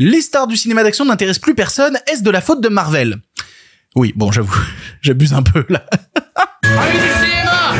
Les stars du cinéma d'action n'intéressent plus personne, est-ce de la faute de Marvel? Oui, bon, j'avoue, j'abuse un peu là. Allez du cinéma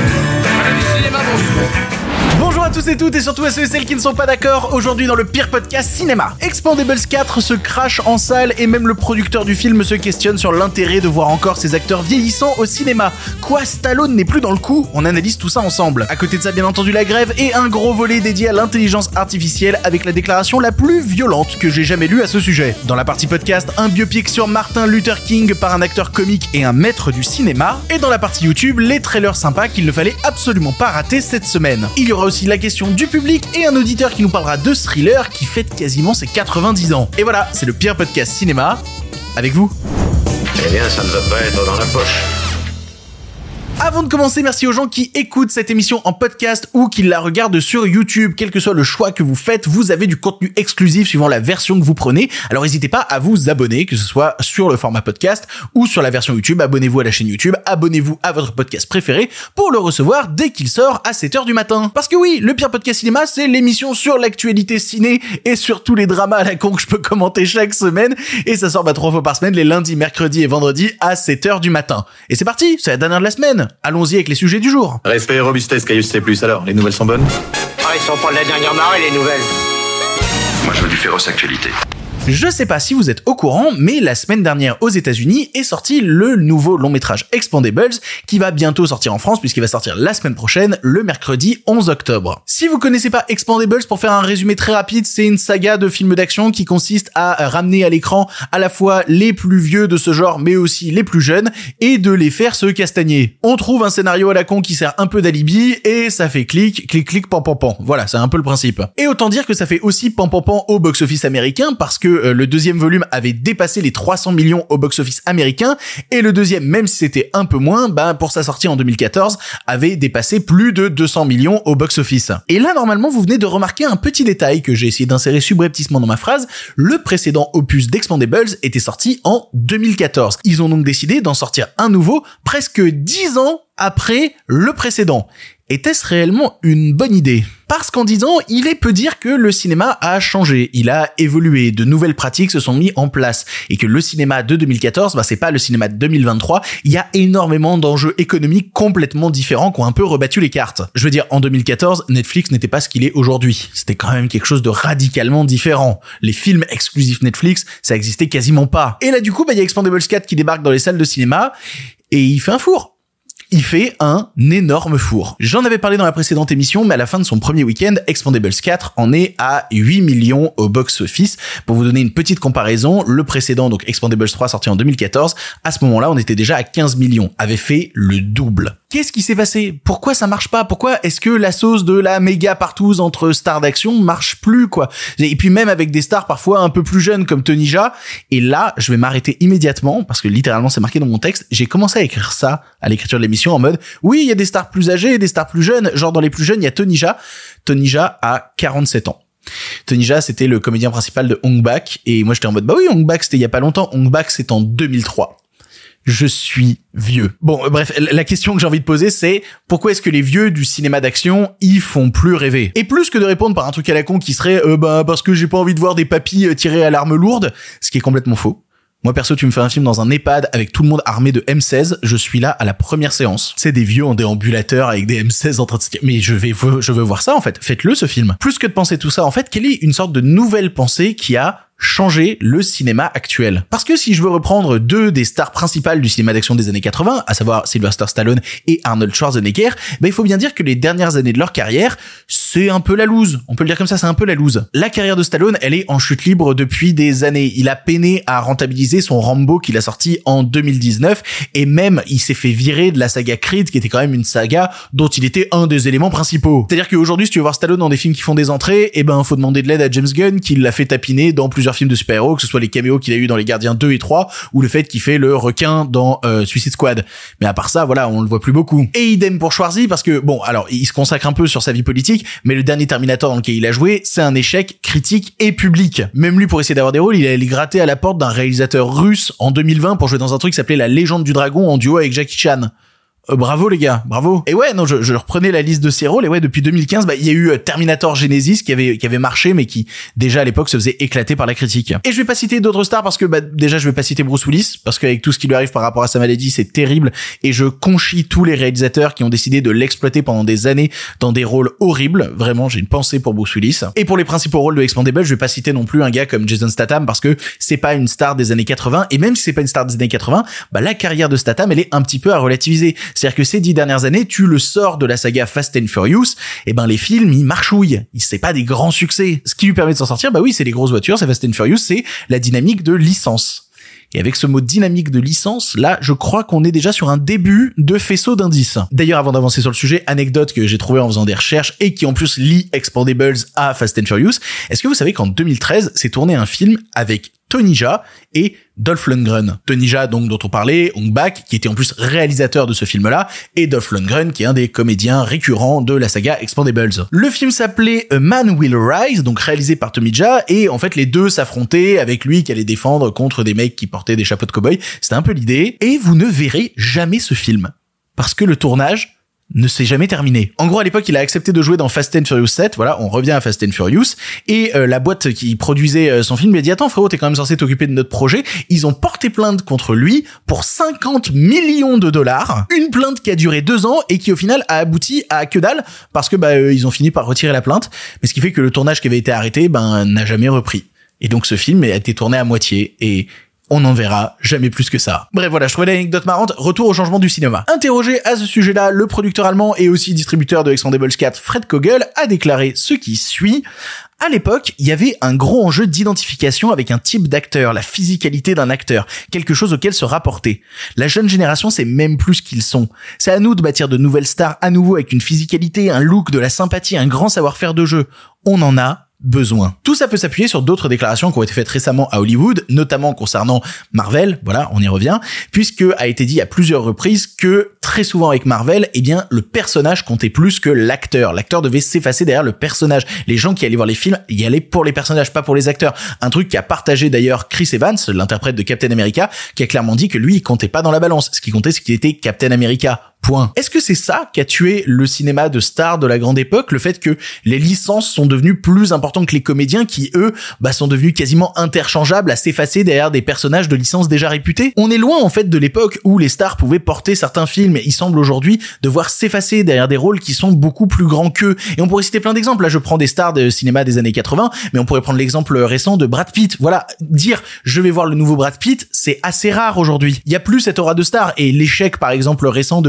Bonjour à tous et toutes et surtout à ceux et celles qui ne sont pas d'accord. Aujourd'hui dans le pire podcast cinéma, Expandables 4 se crache en salle et même le producteur du film se questionne sur l'intérêt de voir encore ses acteurs vieillissants au cinéma. Quoi, Stallone n'est plus dans le coup? On analyse tout ça ensemble. À côté de ça, bien entendu, la grève et un gros volet dédié à l'intelligence artificielle avec la déclaration la plus violente que j'ai jamais lue à ce sujet. Dans la partie podcast, un biopic sur Martin Luther King par un acteur comique et un maître du cinéma. Et dans la partie YouTube, les trailers sympas qu'il ne fallait absolument pas rater cette semaine. Aura aussi la question du public et un auditeur qui nous parlera de thriller qui fête quasiment ses 90 ans. Et voilà, c'est le pire podcast cinéma. Avec vous. Eh bien, ça ne va pas être dans la poche. Avant de commencer, merci aux gens qui écoutent cette émission en podcast ou qui la regardent sur YouTube. Quel que soit le choix que vous faites, vous avez du contenu exclusif suivant la version que vous prenez. Alors n'hésitez pas à vous abonner, que ce soit sur le format podcast ou sur la version YouTube. Abonnez-vous à la chaîne YouTube, abonnez-vous à votre podcast préféré pour le recevoir dès qu'il sort à 7h du matin. Parce que oui, le pire podcast cinéma, c'est l'émission sur l'actualité ciné et sur tous les dramas à la con que je peux commenter chaque semaine. Et ça sort bah, trois fois par semaine, les lundis, mercredis et vendredis à 7h du matin. Et c'est parti, c'est la dernière de la semaine. Allons-y avec les sujets du jour. Respect et robustesse, Caius C+. Alors, les nouvelles sont bonnes? Ah, ils sont pas de la dernière marée, les nouvelles Moi, je veux du féroce actualité. Je sais pas si vous êtes au courant, mais la semaine dernière aux États-Unis est sorti le nouveau long métrage Expandables qui va bientôt sortir en France puisqu'il va sortir la semaine prochaine, le mercredi 11 octobre. Si vous connaissez pas Expandables, pour faire un résumé très rapide, c'est une saga de films d'action qui consiste à ramener à l'écran à la fois les plus vieux de ce genre mais aussi les plus jeunes et de les faire se castagner. On trouve un scénario à la con qui sert un peu d'alibi et ça fait clic, clic, clic, pan, pan, pan. Voilà, c'est un peu le principe. Et autant dire que ça fait aussi pan, pan, pan au box-office américain parce que euh, le deuxième volume avait dépassé les 300 millions au box-office américain et le deuxième, même si c'était un peu moins, bah, pour sa sortie en 2014, avait dépassé plus de 200 millions au box-office. Et là, normalement, vous venez de remarquer un petit détail que j'ai essayé d'insérer subrepticement dans ma phrase. Le précédent opus d'Expandables était sorti en 2014. Ils ont donc décidé d'en sortir un nouveau presque 10 ans après le précédent. Était-ce réellement une bonne idée? Parce qu'en disant, il est peu dire que le cinéma a changé, il a évolué, de nouvelles pratiques se sont mis en place, et que le cinéma de 2014, bah c'est pas le cinéma de 2023, il y a énormément d'enjeux économiques complètement différents qui ont un peu rebattu les cartes. Je veux dire, en 2014, Netflix n'était pas ce qu'il est aujourd'hui. C'était quand même quelque chose de radicalement différent. Les films exclusifs Netflix, ça existait quasiment pas. Et là du coup, bah il y a Expandables 4 qui débarque dans les salles de cinéma, et il fait un four il fait un énorme four. J'en avais parlé dans la précédente émission, mais à la fin de son premier week-end, Expandables 4 en est à 8 millions au box-office. Pour vous donner une petite comparaison, le précédent, donc Expandables 3 sorti en 2014, à ce moment-là, on était déjà à 15 millions, avait fait le double. Qu'est-ce qui s'est passé? Pourquoi ça marche pas? Pourquoi est-ce que la sauce de la méga partouze entre stars d'action marche plus quoi? Et puis même avec des stars parfois un peu plus jeunes comme Tony Jaa. Et là, je vais m'arrêter immédiatement parce que littéralement c'est marqué dans mon texte. J'ai commencé à écrire ça à l'écriture de l'émission en mode oui, il y a des stars plus âgées des stars plus jeunes. Genre dans les plus jeunes, il y a Tony Jaa. Tony Jaa a 47 ans. Tony Jaa, c'était le comédien principal de Hong Bak et moi j'étais en mode bah oui, Hong Bak c'était il y a pas longtemps. Hong Bak c'est en 2003 je suis vieux. Bon, euh, bref, la question que j'ai envie de poser, c'est pourquoi est-ce que les vieux du cinéma d'action y font plus rêver? Et plus que de répondre par un truc à la con qui serait euh, bah parce que j'ai pas envie de voir des papis euh, tirés à l'arme lourde, ce qui est complètement faux. Moi perso, tu me fais un film dans un EHPAD avec tout le monde armé de M16, je suis là à la première séance. C'est des vieux en déambulateur avec des M16 en train de se mais je vais je veux voir ça en fait. Faites-le ce film. Plus que de penser tout ça, en fait, quelle est une sorte de nouvelle pensée qui a changer le cinéma actuel. Parce que si je veux reprendre deux des stars principales du cinéma d'action des années 80, à savoir Sylvester Stallone et Arnold Schwarzenegger, ben il faut bien dire que les dernières années de leur carrière, c'est un peu la loose. On peut le dire comme ça, c'est un peu la loose. La carrière de Stallone, elle est en chute libre depuis des années. Il a peiné à rentabiliser son Rambo qu'il a sorti en 2019 et même il s'est fait virer de la saga Creed qui était quand même une saga dont il était un des éléments principaux. C'est-à-dire qu'aujourd'hui, si tu veux voir Stallone dans des films qui font des entrées, eh ben faut demander de l'aide à James Gunn qui l'a fait tapiner dans plusieurs films de super-héros, que ce soit les caméos qu'il a eu dans Les Gardiens 2 et 3, ou le fait qu'il fait le requin dans euh, Suicide Squad. Mais à part ça, voilà, on le voit plus beaucoup. Et idem pour Schwarzy, parce que, bon, alors, il se consacre un peu sur sa vie politique, mais le dernier Terminator dans lequel il a joué, c'est un échec critique et public. Même lui, pour essayer d'avoir des rôles, il allait gratter à la porte d'un réalisateur russe en 2020 pour jouer dans un truc qui s'appelait La Légende du Dragon en duo avec Jackie Chan. Euh, bravo les gars, bravo. Et ouais, non, je, je reprenais la liste de ces rôles et ouais, depuis 2015, bah il y a eu euh, Terminator Genesis qui avait qui avait marché mais qui déjà à l'époque se faisait éclater par la critique. Et je vais pas citer d'autres stars parce que bah déjà je vais pas citer Bruce Willis parce qu'avec tout ce qui lui arrive par rapport à sa maladie, c'est terrible et je conchis tous les réalisateurs qui ont décidé de l'exploiter pendant des années dans des rôles horribles. Vraiment, j'ai une pensée pour Bruce Willis. Et pour les principaux rôles de Expandable, je vais pas citer non plus un gars comme Jason Statham parce que c'est pas une star des années 80 et même si c'est pas une star des années 80, bah la carrière de Statham elle est un petit peu à relativiser. C'est-à-dire que ces dix dernières années, tu le sors de la saga Fast and Furious, et ben les films ils marchouillent, c'est pas des grands succès. Ce qui lui permet de s'en sortir, bah oui, c'est les grosses voitures, c'est Fast and Furious, c'est la dynamique de licence. Et avec ce mot dynamique de licence, là, je crois qu'on est déjà sur un début de faisceau d'indices. D'ailleurs, avant d'avancer sur le sujet, anecdote que j'ai trouvé en faisant des recherches et qui en plus lie Expandables à Fast and Furious. Est-ce que vous savez qu'en 2013, s'est tourné un film avec Tony Jaa et Dolph Lundgren. Tony Jaa, donc, dont on parlait, Hong Bak, qui était en plus réalisateur de ce film-là, et Dolph Lundgren, qui est un des comédiens récurrents de la saga Expandables. Le film s'appelait A Man Will Rise, donc réalisé par Tony Jaa, et en fait, les deux s'affrontaient avec lui qui allait défendre contre des mecs qui portaient des chapeaux de cow-boy. C'était un peu l'idée. Et vous ne verrez jamais ce film. Parce que le tournage ne s'est jamais terminé. En gros, à l'époque, il a accepté de jouer dans Fast and Furious 7. Voilà, on revient à Fast and Furious. Et euh, la boîte qui produisait euh, son film lui a dit attends frérot, t'es quand même censé t'occuper de notre projet. Ils ont porté plainte contre lui pour 50 millions de dollars. Une plainte qui a duré deux ans et qui au final a abouti à que dalle parce que bah euh, ils ont fini par retirer la plainte. Mais ce qui fait que le tournage qui avait été arrêté, ben n'a jamais repris. Et donc ce film a été tourné à moitié et on n'en verra jamais plus que ça. Bref, voilà, je trouvais l'anecdote marrante. Retour au changement du cinéma. Interrogé à ce sujet-là, le producteur allemand et aussi distributeur de Expandables 4, Fred Kogel, a déclaré ce qui suit. À l'époque, il y avait un gros enjeu d'identification avec un type d'acteur, la physicalité d'un acteur, quelque chose auquel se rapporter. La jeune génération sait même plus ce qu'ils sont. C'est à nous de bâtir de nouvelles stars à nouveau avec une physicalité, un look, de la sympathie, un grand savoir-faire de jeu. On en a, besoin. Tout ça peut s'appuyer sur d'autres déclarations qui ont été faites récemment à Hollywood, notamment concernant Marvel, voilà, on y revient, puisque a été dit à plusieurs reprises que très souvent avec Marvel, eh bien, le personnage comptait plus que l'acteur. L'acteur devait s'effacer derrière le personnage. Les gens qui allaient voir les films y allaient pour les personnages, pas pour les acteurs. Un truc qu'a partagé d'ailleurs Chris Evans, l'interprète de Captain America, qui a clairement dit que lui, il comptait pas dans la balance. Ce qui comptait, c'est qu'il était Captain America. Est-ce que c'est ça qui a tué le cinéma de stars de la grande époque, le fait que les licences sont devenues plus importantes que les comédiens qui, eux, bah, sont devenus quasiment interchangeables à s'effacer derrière des personnages de licences déjà réputés? On est loin, en fait, de l'époque où les stars pouvaient porter certains films. Il semble aujourd'hui devoir s'effacer derrière des rôles qui sont beaucoup plus grands qu'eux. Et on pourrait citer plein d'exemples. Là, je prends des stars de cinéma des années 80, mais on pourrait prendre l'exemple récent de Brad Pitt. Voilà. Dire, je vais voir le nouveau Brad Pitt, c'est assez rare aujourd'hui. Il y a plus cette aura de star. Et l'échec, par exemple, récent de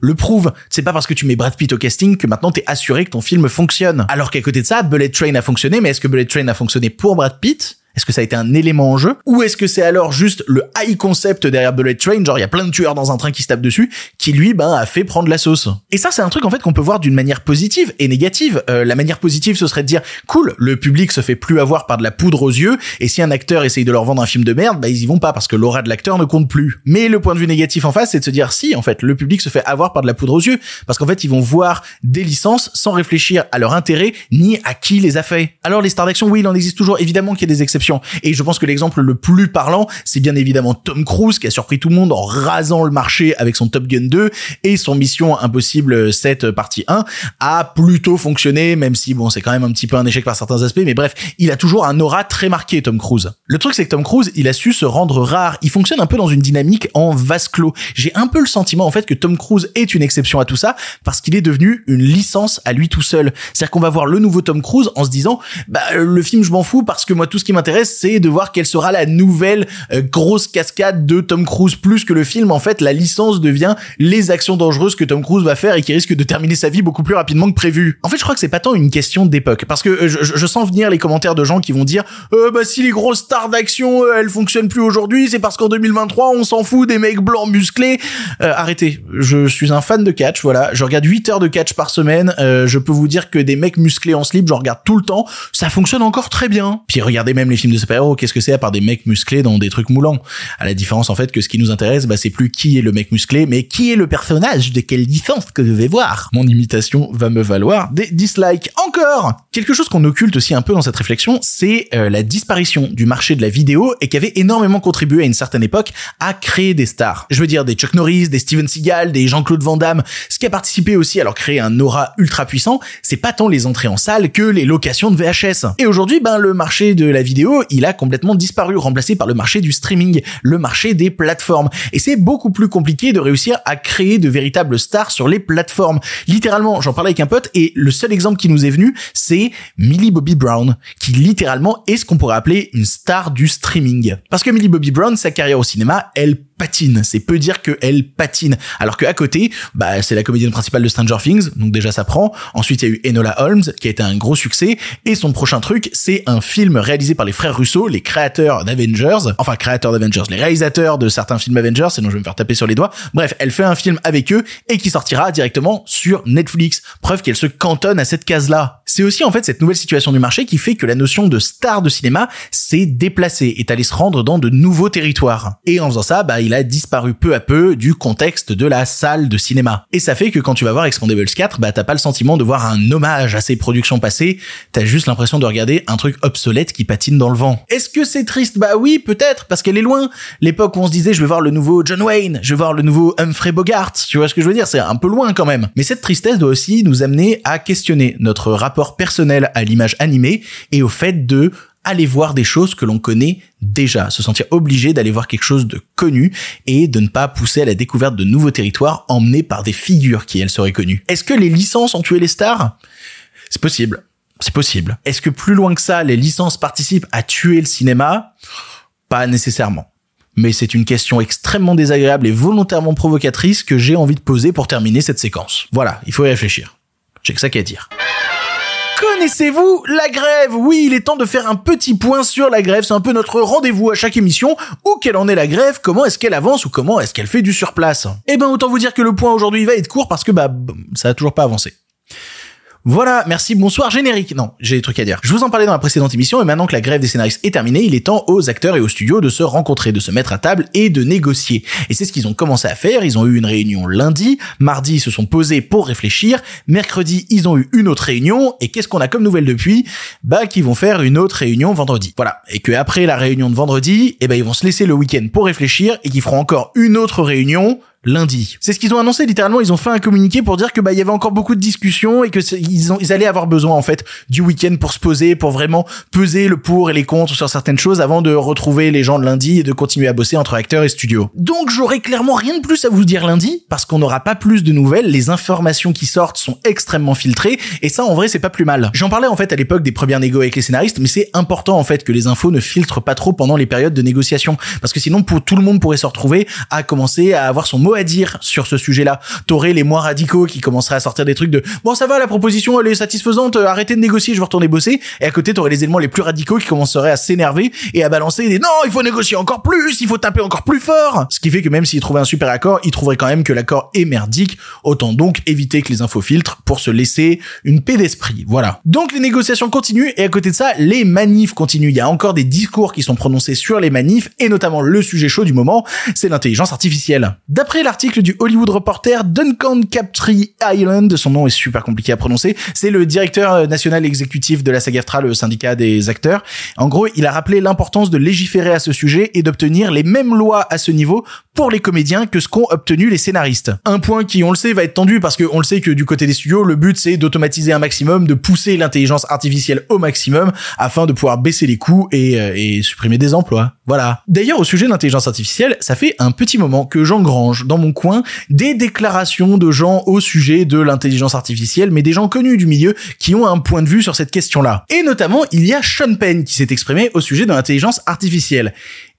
Le prouve. C'est pas parce que tu mets Brad Pitt au casting que maintenant t'es assuré que ton film fonctionne. Alors qu'à côté de ça, Bullet Train a fonctionné, mais est-ce que Bullet Train a fonctionné pour Brad Pitt? Est-ce que ça a été un élément en jeu Ou est-ce que c'est alors juste le high concept derrière Bullet Train, genre il y a plein de tueurs dans un train qui se tapent dessus, qui lui, ben, a fait prendre la sauce Et ça, c'est un truc en fait qu'on peut voir d'une manière positive et négative. Euh, la manière positive, ce serait de dire, cool, le public se fait plus avoir par de la poudre aux yeux, et si un acteur essaye de leur vendre un film de merde, bah ils y vont pas parce que l'aura de l'acteur ne compte plus. Mais le point de vue négatif en face, c'est de se dire, si, en fait, le public se fait avoir par de la poudre aux yeux, parce qu'en fait, ils vont voir des licences sans réfléchir à leur intérêt ni à qui les a fait. Alors les stars d'action, oui, il en existe toujours, évidemment qu'il y a des exceptions, et je pense que l'exemple le plus parlant, c'est bien évidemment Tom Cruise qui a surpris tout le monde en rasant le marché avec son Top Gun 2 et son Mission Impossible 7 partie 1 a plutôt fonctionné, même si bon, c'est quand même un petit peu un échec par certains aspects, mais bref, il a toujours un aura très marqué, Tom Cruise. Le truc, c'est que Tom Cruise, il a su se rendre rare. Il fonctionne un peu dans une dynamique en vase clos. J'ai un peu le sentiment, en fait, que Tom Cruise est une exception à tout ça parce qu'il est devenu une licence à lui tout seul. C'est-à-dire qu'on va voir le nouveau Tom Cruise en se disant, bah, le film, je m'en fous parce que moi, tout ce qui m'intéresse, c'est de voir quelle sera la nouvelle euh, grosse cascade de Tom Cruise plus que le film en fait la licence devient les actions dangereuses que Tom Cruise va faire et qui risque de terminer sa vie beaucoup plus rapidement que prévu. En fait, je crois que c'est pas tant une question d'époque parce que euh, je, sens venir les commentaires de gens qui vont dire euh, bah si les grosses stars d'action elles fonctionnent plus aujourd'hui, c'est parce qu'en 2023 on s'en fout des mecs blancs musclés. arrêtez, je suis un fan de catch, voilà, je regarde 8 heures de catch par semaine, je peux vous dire que des mecs musclés en slip, j'en regarde tout le temps, ça fonctionne encore très bien. Puis regardez même les films de super-héros, qu'est-ce que c'est à part des mecs musclés dans des trucs moulants? À la différence en fait que ce qui nous intéresse, bah c'est plus qui est le mec musclé, mais qui est le personnage, de quelle licence que je vais voir. Mon imitation va me valoir des dislikes. Encore Quelque chose qu'on occulte aussi un peu dans cette réflexion, c'est euh, la disparition du marché de la vidéo et qui avait énormément contribué à une certaine époque à créer des stars. Je veux dire des Chuck Norris, des Steven Seagal, des Jean-Claude Van Damme. Ce qui a participé aussi à leur créer un aura ultra puissant, c'est pas tant les entrées en salle que les locations de VHS. Et aujourd'hui, ben le marché de la vidéo, il a complètement disparu, remplacé par le marché du streaming, le marché des plateformes. Et c'est beaucoup plus compliqué de réussir à créer de véritables stars sur les plateformes. Littéralement, j'en parlais avec un pote et le seul exemple qui nous est venu, c'est Millie Bobby Brown, qui littéralement est ce qu'on pourrait appeler une star du streaming. Parce que Millie Bobby Brown, sa carrière au cinéma, elle patine. C'est peu dire qu'elle patine. Alors qu'à côté, bah, c'est la comédienne principale de Stranger Things, donc déjà ça prend. Ensuite, il y a eu Enola Holmes, qui a été un gros succès. Et son prochain truc, c'est un film réalisé par les frères Russo, les créateurs d'Avengers. Enfin, créateurs d'Avengers, les réalisateurs de certains films Avengers, sinon je vais me faire taper sur les doigts. Bref, elle fait un film avec eux et qui sortira directement sur Netflix. Preuve qu'elle se cantonne à cette case-là. C'est aussi en fait cette nouvelle situation du marché qui fait que la notion de star de cinéma s'est déplacée, est allée se rendre dans de nouveaux territoires. Et en faisant ça, bah, il a disparu peu à peu du contexte de la salle de cinéma. Et ça fait que quand tu vas voir Expandables 4, bah t'as pas le sentiment de voir un hommage à ses productions passées, t'as juste l'impression de regarder un truc obsolète qui patine dans le vent. Est-ce que c'est triste? Bah oui, peut-être, parce qu'elle est loin. L'époque où on se disait je vais voir le nouveau John Wayne, je vais voir le nouveau Humphrey Bogart, tu vois ce que je veux dire? C'est un peu loin quand même. Mais cette tristesse doit aussi nous amener à questionner notre rapport personnel à l'image animée et au fait de aller voir des choses que l'on connaît déjà, se sentir obligé d'aller voir quelque chose de connu et de ne pas pousser à la découverte de nouveaux territoires emmenés par des figures qui elles seraient connues. Est-ce que les licences ont tué les stars? C'est possible. C'est possible. Est-ce que plus loin que ça, les licences participent à tuer le cinéma? Pas nécessairement. Mais c'est une question extrêmement désagréable et volontairement provocatrice que j'ai envie de poser pour terminer cette séquence. Voilà, il faut y réfléchir. J'ai que ça qu'à dire. Connaissez-vous la grève? Oui, il est temps de faire un petit point sur la grève. C'est un peu notre rendez-vous à chaque émission. Où quelle en est la grève? Comment est-ce qu'elle avance? Ou comment est-ce qu'elle fait du surplace? Eh ben, autant vous dire que le point aujourd'hui va être court parce que bah ça a toujours pas avancé. Voilà, merci, bonsoir, générique. Non, j'ai des trucs à dire. Je vous en parlais dans la précédente émission et maintenant que la grève des scénaristes est terminée, il est temps aux acteurs et aux studios de se rencontrer, de se mettre à table et de négocier. Et c'est ce qu'ils ont commencé à faire. Ils ont eu une réunion lundi, mardi ils se sont posés pour réfléchir, mercredi ils ont eu une autre réunion et qu'est-ce qu'on a comme nouvelle depuis? Bah qu'ils vont faire une autre réunion vendredi. Voilà. Et que après la réunion de vendredi, eh ben ils vont se laisser le week-end pour réfléchir et qu'ils feront encore une autre réunion lundi. C'est ce qu'ils ont annoncé littéralement, ils ont fait un communiqué pour dire que bah il y avait encore beaucoup de discussions et que ils ils allaient avoir besoin en fait du week-end pour se poser, pour vraiment peser le pour et les contre sur certaines choses avant de retrouver les gens de lundi et de continuer à bosser entre acteurs et studios. Donc j'aurais clairement rien de plus à vous dire lundi parce qu'on n'aura pas plus de nouvelles, les informations qui sortent sont extrêmement filtrées et ça en vrai c'est pas plus mal. J'en parlais en fait à l'époque des premières négos avec les scénaristes, mais c'est important en fait que les infos ne filtrent pas trop pendant les périodes de négociation parce que sinon pour tout le monde pourrait se retrouver à commencer à avoir son mot à dire sur ce sujet-là. T'aurais les moins radicaux qui commenceraient à sortir des trucs de bon ça va la proposition elle est satisfaisante, euh, arrêtez de négocier, je vais retourner bosser. Et à côté t'aurais les éléments les plus radicaux qui commenceraient à s'énerver et à balancer des non il faut négocier encore plus, il faut taper encore plus fort. Ce qui fait que même s'ils trouvaient un super accord, ils trouveraient quand même que l'accord est merdique. Autant donc éviter que les infos filtrent pour se laisser une paix d'esprit. Voilà. Donc les négociations continuent et à côté de ça les manifs continuent. Il y a encore des discours qui sont prononcés sur les manifs et notamment le sujet chaud du moment, c'est l'intelligence artificielle. D'après l'article du Hollywood Reporter, Duncan Captree Island, son nom est super compliqué à prononcer, c'est le directeur euh, national exécutif de la SAG-AFTRA, le syndicat des acteurs. En gros, il a rappelé l'importance de légiférer à ce sujet et d'obtenir les mêmes lois à ce niveau pour les comédiens que ce qu'ont obtenu les scénaristes. Un point qui, on le sait, va être tendu parce qu'on le sait que du côté des studios, le but c'est d'automatiser un maximum, de pousser l'intelligence artificielle au maximum afin de pouvoir baisser les coûts et, euh, et supprimer des emplois. Voilà. D'ailleurs, au sujet de l'intelligence artificielle, ça fait un petit moment que j'engrange dans mon coin des déclarations de gens au sujet de l'intelligence artificielle, mais des gens connus du milieu qui ont un point de vue sur cette question-là. Et notamment, il y a Sean Penn qui s'est exprimé au sujet de l'intelligence artificielle.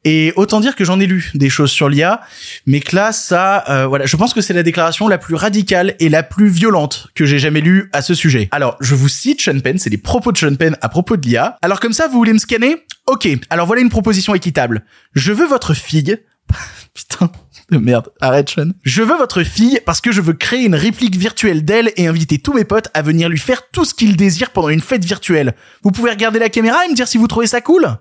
Et autant dire que j'en ai lu des choses sur l'IA, mais que là, ça, euh, voilà, je pense que c'est la déclaration la plus radicale et la plus violente que j'ai jamais lue à ce sujet. Alors, je vous cite Sean Penn, c'est les propos de Sean Penn à propos de l'IA. Alors comme ça, vous voulez me scanner? Ok, alors voilà une proposition équitable. Je veux votre fille. Putain. de Merde, arrête Sean. Je veux votre fille parce que je veux créer une réplique virtuelle d'elle et inviter tous mes potes à venir lui faire tout ce qu'ils désirent pendant une fête virtuelle. Vous pouvez regarder la caméra et me dire si vous trouvez ça cool?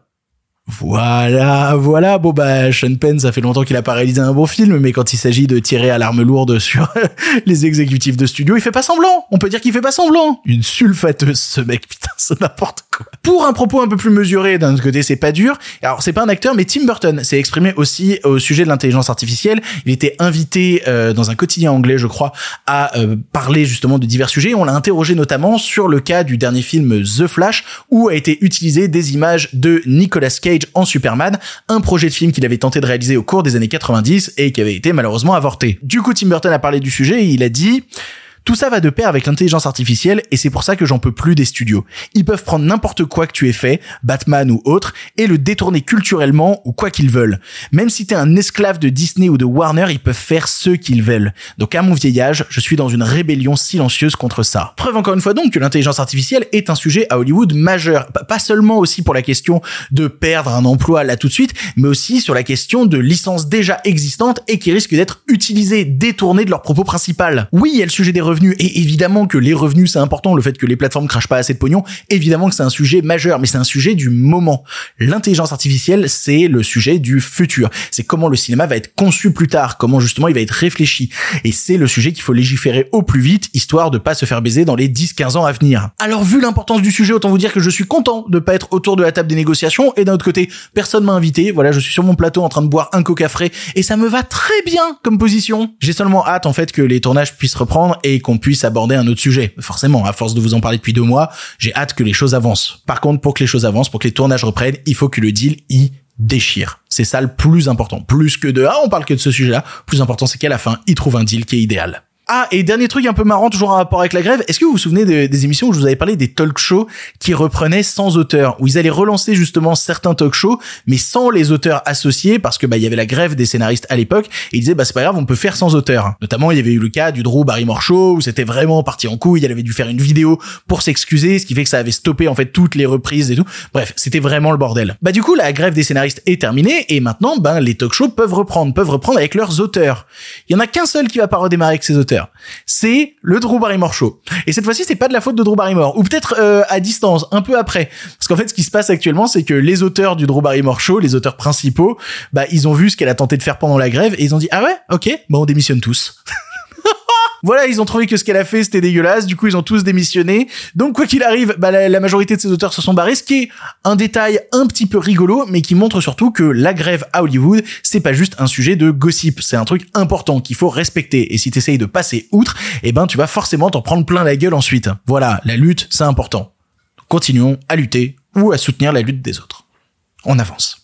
Voilà, voilà. Bon bah Sean Penn, ça fait longtemps qu'il a pas réalisé un bon film, mais quand il s'agit de tirer à l'arme lourde sur les exécutifs de studio, il fait pas semblant. On peut dire qu'il fait pas semblant. Une sulfateuse, ce mec, putain, c'est n'importe. Pour un propos un peu plus mesuré, d'un autre côté, c'est pas dur. Alors c'est pas un acteur, mais Tim Burton s'est exprimé aussi au sujet de l'intelligence artificielle. Il était invité euh, dans un quotidien anglais, je crois, à euh, parler justement de divers sujets. On l'a interrogé notamment sur le cas du dernier film The Flash, où a été utilisé des images de Nicolas Cage en Superman, un projet de film qu'il avait tenté de réaliser au cours des années 90 et qui avait été malheureusement avorté. Du coup, Tim Burton a parlé du sujet et il a dit tout ça va de pair avec l'intelligence artificielle et c'est pour ça que j'en peux plus des studios. Ils peuvent prendre n'importe quoi que tu aies fait, Batman ou autre, et le détourner culturellement ou quoi qu'ils veulent. Même si t'es un esclave de Disney ou de Warner, ils peuvent faire ce qu'ils veulent. Donc à mon vieil âge, je suis dans une rébellion silencieuse contre ça. Preuve encore une fois donc que l'intelligence artificielle est un sujet à Hollywood majeur. Pas seulement aussi pour la question de perdre un emploi là tout de suite, mais aussi sur la question de licences déjà existantes et qui risquent d'être utilisées, détournées de leur propos principal. Oui, il y a le sujet des revenus. Et évidemment que les revenus, c'est important. Le fait que les plateformes crachent pas assez de pognon, évidemment que c'est un sujet majeur, mais c'est un sujet du moment. L'intelligence artificielle, c'est le sujet du futur. C'est comment le cinéma va être conçu plus tard, comment justement il va être réfléchi. Et c'est le sujet qu'il faut légiférer au plus vite, histoire de pas se faire baiser dans les 10-15 ans à venir. Alors, vu l'importance du sujet, autant vous dire que je suis content de pas être autour de la table des négociations. Et d'un autre côté, personne m'a invité. Voilà, je suis sur mon plateau en train de boire un coca frais et ça me va très bien comme position. J'ai seulement hâte en fait que les tournages puissent reprendre et qu'on puisse aborder un autre sujet. Forcément, à force de vous en parler depuis deux mois, j'ai hâte que les choses avancent. Par contre, pour que les choses avancent, pour que les tournages reprennent, il faut que le deal y déchire. C'est ça le plus important. Plus que de, ah, on parle que de ce sujet-là. Plus important, c'est qu'à la fin, il trouve un deal qui est idéal. Ah, et dernier truc un peu marrant, toujours en rapport avec la grève, est-ce que vous vous souvenez des émissions où je vous avais parlé des talk shows qui reprenaient sans auteur, où ils allaient relancer justement certains talk shows, mais sans les auteurs associés, parce que bah il y avait la grève des scénaristes à l'époque, et ils disaient bah c'est pas grave, on peut faire sans auteur. Notamment, il y avait eu le cas du Drew Barrymore Show, où c'était vraiment parti en couille, il avait dû faire une vidéo pour s'excuser, ce qui fait que ça avait stoppé en fait toutes les reprises et tout. Bref, c'était vraiment le bordel. Bah du coup, la grève des scénaristes est terminée, et maintenant, ben les talk shows peuvent reprendre, peuvent reprendre avec leurs auteurs. Il y en a qu'un seul qui va pas redémarrer avec ses auteurs c'est le Drew Barrymore Show. Et cette fois-ci, c'est pas de la faute de Drew Barrymore, ou peut-être euh, à distance, un peu après. Parce qu'en fait, ce qui se passe actuellement, c'est que les auteurs du Drew Barrymore Show, les auteurs principaux, bah ils ont vu ce qu'elle a tenté de faire pendant la grève et ils ont dit ah ouais, ok, bon on démissionne tous. Voilà, ils ont trouvé que ce qu'elle a fait c'était dégueulasse, du coup ils ont tous démissionné. Donc quoi qu'il arrive, bah, la, majorité de ces auteurs se sont barrés, ce qui est un détail un petit peu rigolo, mais qui montre surtout que la grève à Hollywood, c'est pas juste un sujet de gossip, c'est un truc important qu'il faut respecter. Et si t'essayes de passer outre, eh ben tu vas forcément t'en prendre plein la gueule ensuite. Voilà, la lutte, c'est important. Continuons à lutter ou à soutenir la lutte des autres. On avance.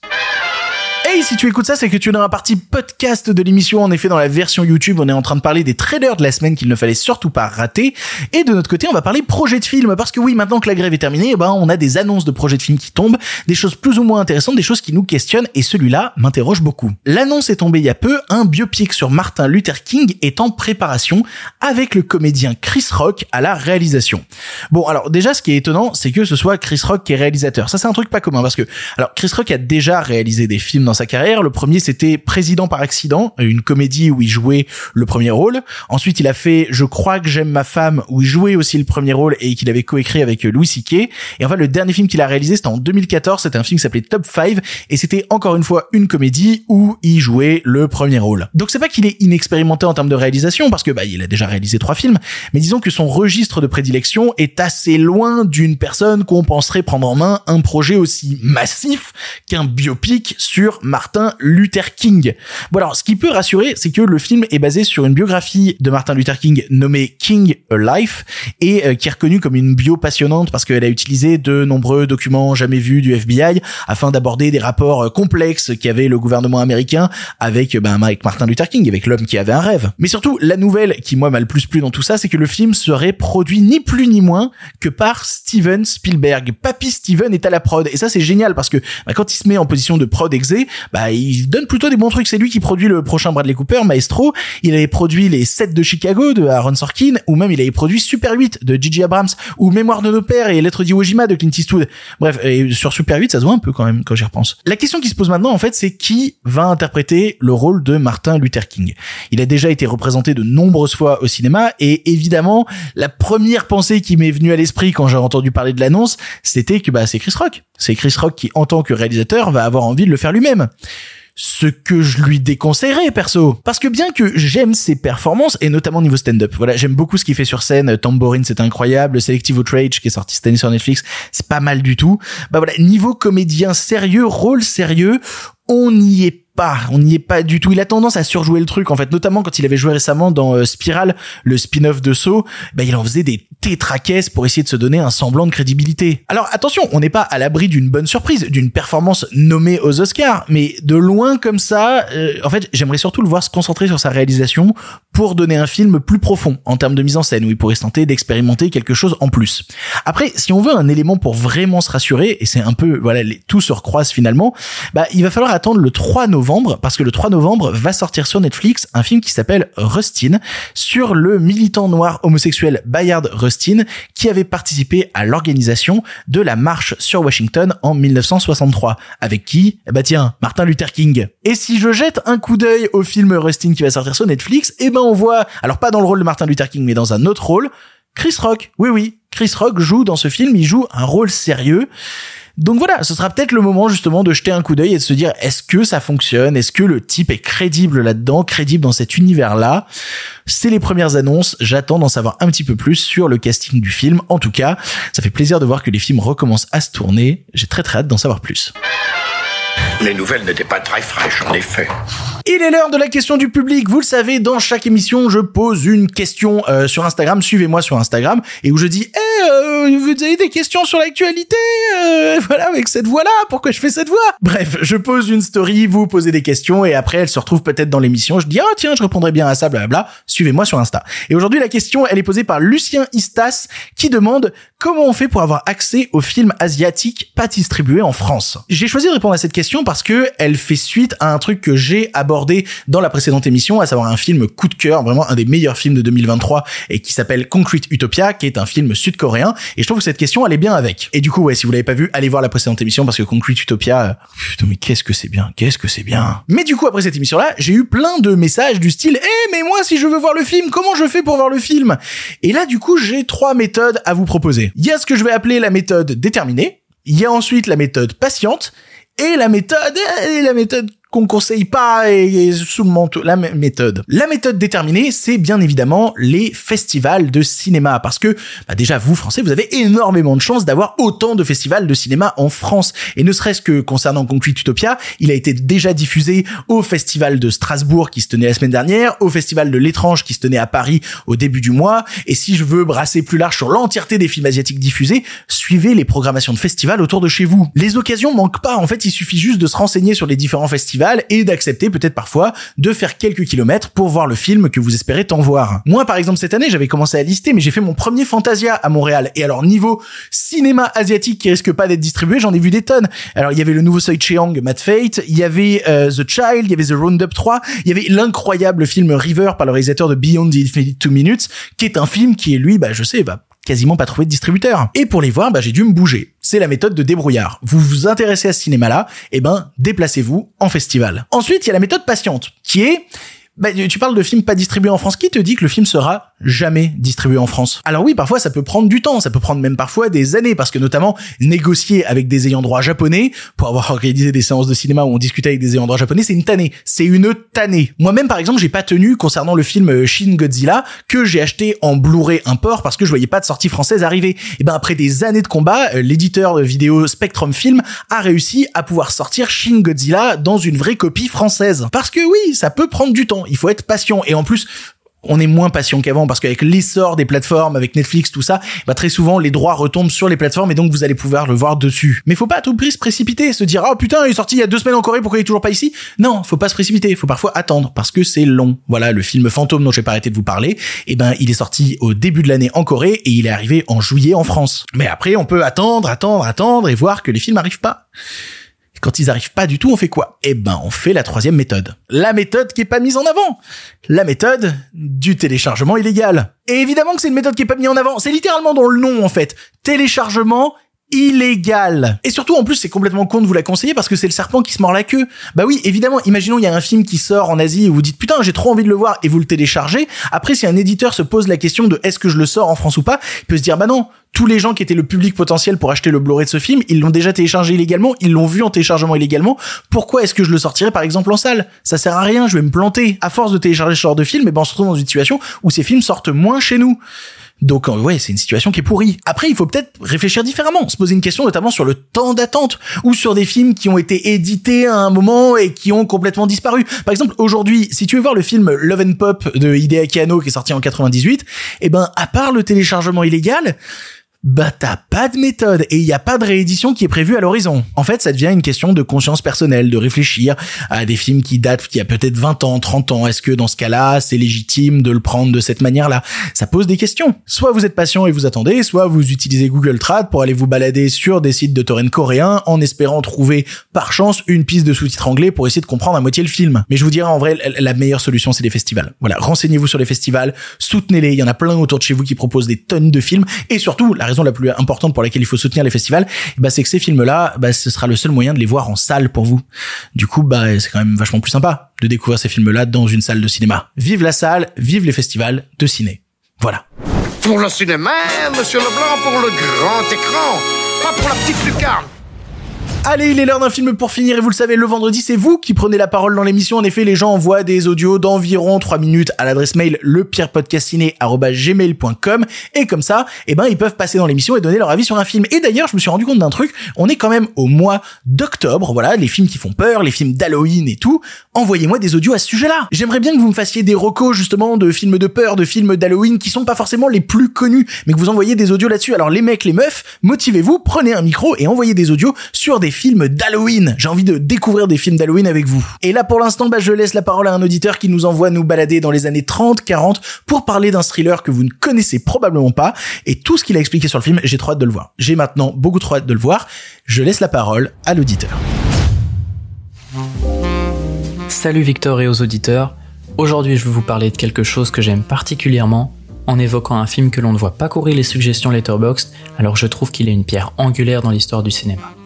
Hey, si tu écoutes ça, c'est que tu es dans la partie podcast de l'émission. En effet, dans la version YouTube, on est en train de parler des trailers de la semaine qu'il ne fallait surtout pas rater. Et de notre côté, on va parler projet de film. Parce que oui, maintenant que la grève est terminée, eh ben, on a des annonces de projets de films qui tombent, des choses plus ou moins intéressantes, des choses qui nous questionnent. Et celui-là m'interroge beaucoup. L'annonce est tombée il y a peu. Un biopic sur Martin Luther King est en préparation avec le comédien Chris Rock à la réalisation. Bon, alors déjà, ce qui est étonnant, c'est que ce soit Chris Rock qui est réalisateur. Ça, c'est un truc pas commun parce que, alors, Chris Rock a déjà réalisé des films dans sa carrière. Le premier, c'était Président par accident, une comédie où il jouait le premier rôle. Ensuite, il a fait Je crois que j'aime ma femme, où il jouait aussi le premier rôle et qu'il avait coécrit avec Louis C.K. Et enfin, le dernier film qu'il a réalisé, c'était en 2014. C'était un film qui s'appelait Top 5 et c'était encore une fois une comédie où il jouait le premier rôle. Donc c'est pas qu'il est inexpérimenté en termes de réalisation parce que bah il a déjà réalisé trois films, mais disons que son registre de prédilection est assez loin d'une personne qu'on penserait prendre en main un projet aussi massif qu'un biopic sur Martin Luther King. Bon alors, ce qui peut rassurer, c'est que le film est basé sur une biographie de Martin Luther King nommée King a Life et euh, qui est reconnue comme une bio passionnante parce qu'elle a utilisé de nombreux documents jamais vus du FBI afin d'aborder des rapports euh, complexes qu'avait le gouvernement américain avec, euh, ben, Martin Luther King, avec l'homme qui avait un rêve. Mais surtout, la nouvelle qui moi m'a le plus plu dans tout ça, c'est que le film serait produit ni plus ni moins que par Steven Spielberg. Papy Steven est à la prod et ça c'est génial parce que bah, quand il se met en position de prod exé, bah il donne plutôt des bons trucs. C'est lui qui produit le prochain Bradley Cooper, Maestro. Il avait produit les 7 de Chicago de Aaron Sorkin, ou même il avait produit Super 8 de Gigi Abrams, ou Mémoire de nos pères et Lettres d'Iwo Jima de Clint Eastwood. Bref, sur Super 8, ça se voit un peu quand même quand j'y repense. La question qui se pose maintenant, en fait, c'est qui va interpréter le rôle de Martin Luther King? Il a déjà été représenté de nombreuses fois au cinéma, et évidemment, la première pensée qui m'est venue à l'esprit quand j'ai entendu parler de l'annonce, c'était que bah c'est Chris Rock. C'est Chris Rock qui, en tant que réalisateur, va avoir envie de le faire lui-même. Ce que je lui déconseillerais perso parce que bien que j'aime ses performances et notamment niveau stand-up voilà j'aime beaucoup ce qu'il fait sur scène Tambourine c'est incroyable Selective Outrage qui est sorti cette sur Netflix c'est pas mal du tout. Bah voilà niveau comédien sérieux rôle sérieux on n'y est on n'y est pas du tout. Il a tendance à surjouer le truc en fait, notamment quand il avait joué récemment dans euh, Spiral, le spin-off de Saw, bah il en faisait des tétraquesses pour essayer de se donner un semblant de crédibilité. Alors attention, on n'est pas à l'abri d'une bonne surprise, d'une performance nommée aux Oscars, mais de loin comme ça, euh, en fait, j'aimerais surtout le voir se concentrer sur sa réalisation pour donner un film plus profond en termes de mise en scène où il pourrait se tenter d'expérimenter quelque chose en plus. Après, si on veut un élément pour vraiment se rassurer, et c'est un peu, voilà, les, tout se recroise finalement, bah il va falloir attendre le 3 novembre parce que le 3 novembre va sortir sur Netflix un film qui s'appelle Rustin sur le militant noir homosexuel Bayard Rustin qui avait participé à l'organisation de la marche sur Washington en 1963 avec qui? Eh bah tiens Martin Luther King. Et si je jette un coup d'œil au film Rustin qui va sortir sur Netflix eh ben on voit alors pas dans le rôle de Martin Luther King mais dans un autre rôle Chris Rock. Oui oui Chris Rock joue dans ce film il joue un rôle sérieux donc voilà, ce sera peut-être le moment justement de jeter un coup d'œil et de se dire est-ce que ça fonctionne? Est-ce que le type est crédible là-dedans, crédible dans cet univers-là? C'est les premières annonces, j'attends d'en savoir un petit peu plus sur le casting du film. En tout cas, ça fait plaisir de voir que les films recommencent à se tourner. J'ai très très hâte d'en savoir plus. Les nouvelles n'étaient pas très fraîches, en effet. Il est l'heure de la question du public. Vous le savez, dans chaque émission, je pose une question euh, sur Instagram. Suivez-moi sur Instagram et où je dis Eh, euh, vous avez des questions sur l'actualité euh, Voilà, avec cette voix-là. Pourquoi je fais cette voix? Bref, je pose une story, vous posez des questions et après, elle se retrouve peut-être dans l'émission. Je dis Ah tiens, je répondrai bien à ça, blablabla. Suivez-moi sur Insta. Et aujourd'hui, la question, elle est posée par Lucien Istas qui demande comment on fait pour avoir accès aux films asiatiques pas distribués en France? J'ai choisi de répondre à cette question parce que elle fait suite à un truc que j'ai abordé dans la précédente émission, à savoir un film coup de cœur, vraiment un des meilleurs films de 2023 et qui s'appelle Concrete Utopia, qui est un film sud-coréen. Et je trouve que cette question, elle est bien avec. Et du coup, ouais, si vous l'avez pas vu, allez voir la précédente émission parce que Concrete Utopia, euh, putain, mais qu'est-ce que c'est bien, qu'est-ce que c'est bien. Mais du coup, après cette émission-là, j'ai eu plein de messages du style, eh, mais moi, si je veux voir le film, comment je fais pour voir le film? Et là, du coup, j'ai trois méthodes à vous proposer. Il y a ce que je vais appeler la méthode déterminée. Il y a ensuite la méthode patiente et la méthode, et la méthode qu'on conseille pas et, sous le manteau, la méthode. La méthode déterminée, c'est bien évidemment les festivals de cinéma, parce que bah déjà vous Français, vous avez énormément de chance d'avoir autant de festivals de cinéma en France, et ne serait-ce que concernant Concrete Utopia, il a été déjà diffusé au festival de Strasbourg qui se tenait la semaine dernière, au festival de l'étrange qui se tenait à Paris au début du mois, et si je veux brasser plus large sur l'entièreté des films asiatiques diffusés, suivez les programmations de festivals autour de chez vous. Les occasions manquent pas, en fait il suffit juste de se renseigner sur les différents festivals et d'accepter peut-être parfois de faire quelques kilomètres pour voir le film que vous espérez tant voir. Moi, par exemple, cette année, j'avais commencé à lister, mais j'ai fait mon premier Fantasia à Montréal. Et alors, niveau cinéma asiatique qui risque pas d'être distribué, j'en ai vu des tonnes. Alors, il y avait le nouveau Soi Cheong, Mad Fate, il y avait euh, The Child, il y avait The Roundup 3, il y avait l'incroyable film River par le réalisateur de Beyond the Infinite Two Minutes, qui est un film qui est lui, bah, je sais, va quasiment pas trouver de distributeur. Et pour les voir, bah, j'ai dû me bouger. C'est la méthode de débrouillard. Vous vous intéressez à ce cinéma-là, eh ben, déplacez-vous en festival. Ensuite, il y a la méthode patiente, qui est bah, tu parles de films pas distribués en France. Qui te dit que le film sera jamais distribué en France? Alors oui, parfois ça peut prendre du temps, ça peut prendre même parfois des années, parce que notamment négocier avec des ayants droit japonais pour avoir organisé des séances de cinéma où on discutait avec des ayants droit japonais, c'est une tannée. C'est une tannée. Moi-même, par exemple, j'ai pas tenu concernant le film euh, Shin Godzilla que j'ai acheté en Blu-ray import parce que je voyais pas de sortie française arriver. Et ben après des années de combat, euh, l'éditeur vidéo Spectrum Film a réussi à pouvoir sortir Shin Godzilla dans une vraie copie française. Parce que oui, ça peut prendre du temps il faut être patient. Et en plus, on est moins patient qu'avant parce qu'avec l'essor des plateformes, avec Netflix, tout ça, bah très souvent les droits retombent sur les plateformes et donc vous allez pouvoir le voir dessus. Mais faut pas à tout prix se précipiter, se dire oh putain il est sorti il y a deux semaines en Corée, pourquoi il est toujours pas ici? Non, faut pas se précipiter, faut parfois attendre parce que c'est long. Voilà le film Fantôme dont j'ai pas arrêté de vous parler, et eh ben il est sorti au début de l'année en Corée et il est arrivé en juillet en France. Mais après on peut attendre, attendre, attendre et voir que les films arrivent pas quand ils arrivent pas du tout, on fait quoi? Eh ben, on fait la troisième méthode. La méthode qui est pas mise en avant. La méthode du téléchargement illégal. Et évidemment que c'est une méthode qui est pas mise en avant. C'est littéralement dans le nom, en fait. Téléchargement illégal. Et surtout, en plus, c'est complètement con de vous la conseiller parce que c'est le serpent qui se mord la queue. Bah oui, évidemment, imaginons il y a un film qui sort en Asie et vous dites putain, j'ai trop envie de le voir et vous le téléchargez. Après, si un éditeur se pose la question de est-ce que je le sors en France ou pas, il peut se dire bah non, tous les gens qui étaient le public potentiel pour acheter le Blu-ray de ce film, ils l'ont déjà téléchargé illégalement, ils l'ont vu en téléchargement illégalement. Pourquoi est-ce que je le sortirais par exemple en salle? Ça sert à rien, je vais me planter. À force de télécharger ce genre de film, et ben on se retrouve dans une situation où ces films sortent moins chez nous. Donc euh, ouais, c'est une situation qui est pourrie. Après, il faut peut-être réfléchir différemment, se poser une question notamment sur le temps d'attente ou sur des films qui ont été édités à un moment et qui ont complètement disparu. Par exemple, aujourd'hui, si tu veux voir le film Love and Pop de Hideaki Anno qui est sorti en 98, eh ben à part le téléchargement illégal, bah t'as pas de méthode et il n'y a pas de réédition qui est prévue à l'horizon. En fait, ça devient une question de conscience personnelle, de réfléchir à des films qui datent qui a peut-être 20 ans, 30 ans. Est-ce que dans ce cas-là, c'est légitime de le prendre de cette manière-là? Ça pose des questions. Soit vous êtes patient et vous attendez, soit vous utilisez Google Trad pour aller vous balader sur des sites de torrent coréens en espérant trouver par chance une piste de sous-titres anglais pour essayer de comprendre à moitié le film. Mais je vous dirais en vrai, la meilleure solution, c'est les festivals. Voilà, renseignez-vous sur les festivals, soutenez-les. Il y en a plein autour de chez vous qui proposent des tonnes de films et surtout, raison la plus importante pour laquelle il faut soutenir les festivals, bah, c'est que ces films-là, bah, ce sera le seul moyen de les voir en salle pour vous. Du coup, bah, c'est quand même vachement plus sympa de découvrir ces films-là dans une salle de cinéma. Vive la salle, vive les festivals de ciné. Voilà. Pour le cinéma, monsieur Leblanc, pour le grand écran, pas pour la petite lucarne. Allez, il est l'heure d'un film pour finir et vous le savez, le vendredi, c'est vous qui prenez la parole dans l'émission. En effet, les gens envoient des audios d'environ 3 minutes à l'adresse mail lepierrepodcastiné@gmail.com et comme ça, eh ben, ils peuvent passer dans l'émission et donner leur avis sur un film. Et d'ailleurs, je me suis rendu compte d'un truc, on est quand même au mois d'octobre, voilà, les films qui font peur, les films d'Halloween et tout. Envoyez-moi des audios à ce sujet-là. J'aimerais bien que vous me fassiez des recos, justement, de films de peur, de films d'Halloween qui sont pas forcément les plus connus, mais que vous envoyez des audios là-dessus. Alors, les mecs, les meufs, motivez-vous, prenez un micro et envoyez des audios sur des films d'Halloween. J'ai envie de découvrir des films d'Halloween avec vous. Et là, pour l'instant, bah, je laisse la parole à un auditeur qui nous envoie nous balader dans les années 30, 40 pour parler d'un thriller que vous ne connaissez probablement pas. Et tout ce qu'il a expliqué sur le film, j'ai trop hâte de le voir. J'ai maintenant beaucoup trop hâte de le voir. Je laisse la parole à l'auditeur. Salut Victor et aux auditeurs. Aujourd'hui, je vais vous parler de quelque chose que j'aime particulièrement en évoquant un film que l'on ne voit pas courir les suggestions Letterboxd, alors je trouve qu'il est une pierre angulaire dans l'histoire du cinéma.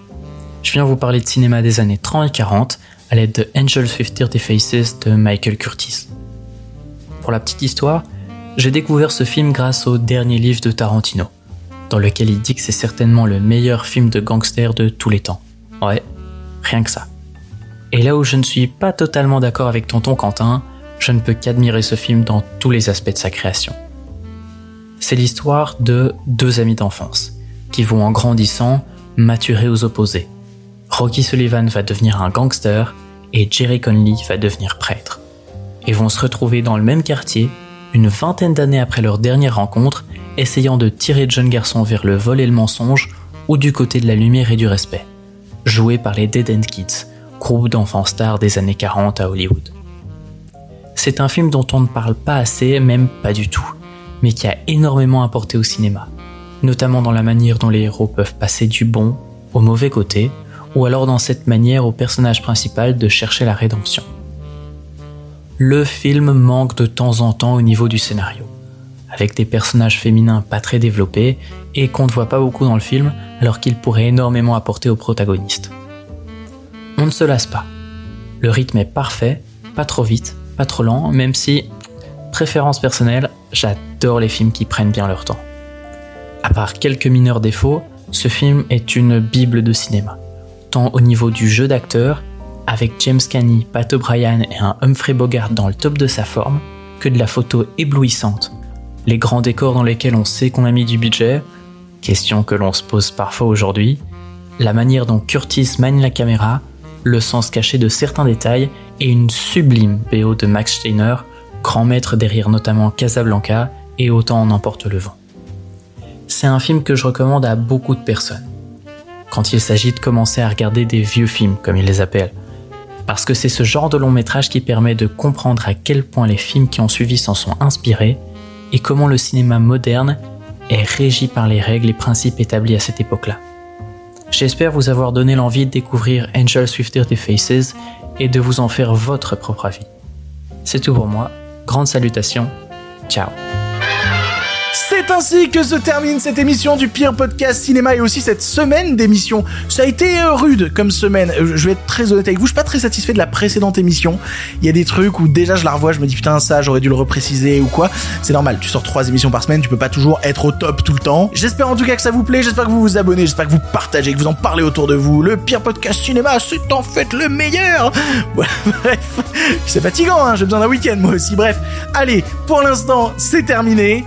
Je viens vous parler de cinéma des années 30 et 40 à l'aide de Angels with Dirty Faces de Michael Curtis. Pour la petite histoire, j'ai découvert ce film grâce au dernier livre de Tarantino, dans lequel il dit que c'est certainement le meilleur film de gangster de tous les temps. Ouais, rien que ça. Et là où je ne suis pas totalement d'accord avec tonton Quentin, je ne peux qu'admirer ce film dans tous les aspects de sa création. C'est l'histoire de deux amis d'enfance, qui vont en grandissant maturer aux opposés. Rocky Sullivan va devenir un gangster et Jerry Conley va devenir prêtre. Et vont se retrouver dans le même quartier, une vingtaine d'années après leur dernière rencontre, essayant de tirer de jeunes garçons vers le vol et le mensonge ou du côté de la lumière et du respect. Joué par les Dead End Kids, groupe d'enfants stars des années 40 à Hollywood. C'est un film dont on ne parle pas assez, même pas du tout, mais qui a énormément apporté au cinéma, notamment dans la manière dont les héros peuvent passer du bon au mauvais côté, ou alors dans cette manière au personnage principal de chercher la rédemption. Le film manque de temps en temps au niveau du scénario, avec des personnages féminins pas très développés et qu'on ne voit pas beaucoup dans le film alors qu'ils pourraient énormément apporter au protagoniste. On ne se lasse pas. Le rythme est parfait, pas trop vite, pas trop lent, même si, préférence personnelle, j'adore les films qui prennent bien leur temps. À part quelques mineurs défauts, ce film est une bible de cinéma tant au niveau du jeu d'acteur, avec James Canny, Pat O'Brien et un Humphrey Bogart dans le top de sa forme, que de la photo éblouissante, les grands décors dans lesquels on sait qu'on a mis du budget, question que l'on se pose parfois aujourd'hui, la manière dont Curtis manie la caméra, le sens caché de certains détails et une sublime BO de Max Steiner, grand maître derrière notamment Casablanca et Autant en emporte le vent. C'est un film que je recommande à beaucoup de personnes quand il s'agit de commencer à regarder des vieux films, comme ils les appellent. Parce que c'est ce genre de long métrage qui permet de comprendre à quel point les films qui ont suivi s'en sont inspirés et comment le cinéma moderne est régi par les règles et principes établis à cette époque-là. J'espère vous avoir donné l'envie de découvrir Angel with Dirty Faces et de vous en faire votre propre avis. C'est tout pour moi. Grande salutation. Ciao. C'est ainsi que se termine cette émission du pire podcast cinéma et aussi cette semaine d'émission. Ça a été euh, rude comme semaine. Euh, Je vais être très honnête avec vous, je suis pas très satisfait de la précédente émission. Il y a des trucs où déjà je la revois, je me dis putain ça j'aurais dû le repréciser ou quoi. C'est normal, tu sors trois émissions par semaine, tu peux pas toujours être au top tout le temps. J'espère en tout cas que ça vous plaît, j'espère que vous vous abonnez, j'espère que vous partagez, que vous en parlez autour de vous. Le pire podcast cinéma, c'est en fait le meilleur. Bref, c'est fatigant, hein, j'ai besoin d'un week-end moi aussi. Bref, allez, pour l'instant c'est terminé.